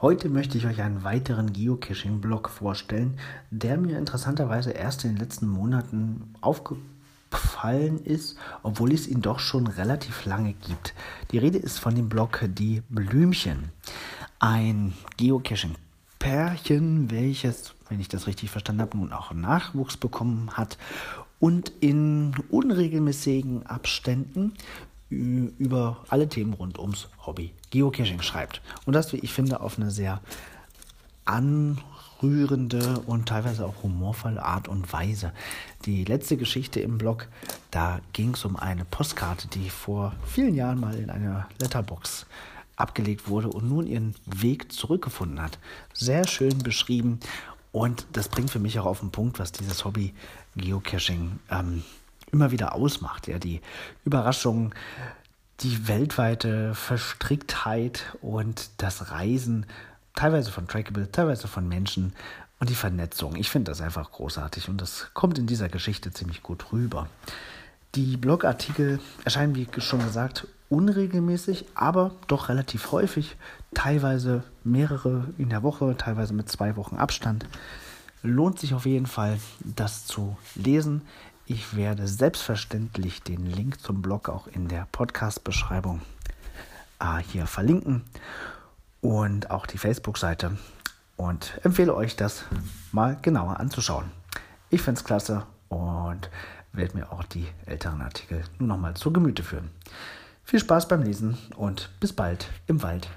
Heute möchte ich euch einen weiteren Geocaching-Blog vorstellen, der mir interessanterweise erst in den letzten Monaten aufgefallen ist, obwohl es ihn doch schon relativ lange gibt. Die Rede ist von dem Blog Die Blümchen. Ein Geocaching-Pärchen, welches, wenn ich das richtig verstanden habe, nun auch Nachwuchs bekommen hat und in unregelmäßigen Abständen über alle Themen rund ums Hobby Geocaching schreibt. Und das, wie ich finde, auf eine sehr anrührende und teilweise auch humorvolle Art und Weise. Die letzte Geschichte im Blog, da ging es um eine Postkarte, die vor vielen Jahren mal in einer Letterbox abgelegt wurde und nun ihren Weg zurückgefunden hat. Sehr schön beschrieben und das bringt für mich auch auf den Punkt, was dieses Hobby Geocaching ähm, immer wieder ausmacht. Ja, die Überraschung, die weltweite Verstricktheit und das Reisen, teilweise von Trackable, teilweise von Menschen und die Vernetzung. Ich finde das einfach großartig und das kommt in dieser Geschichte ziemlich gut rüber. Die Blogartikel erscheinen, wie schon gesagt, unregelmäßig, aber doch relativ häufig, teilweise mehrere in der Woche, teilweise mit zwei Wochen Abstand. Lohnt sich auf jeden Fall, das zu lesen. Ich werde selbstverständlich den Link zum Blog auch in der Podcast-Beschreibung äh, hier verlinken und auch die Facebook-Seite und empfehle euch das mal genauer anzuschauen. Ich finde es klasse und werde mir auch die älteren Artikel nur noch mal zu Gemüte führen. Viel Spaß beim Lesen und bis bald im Wald.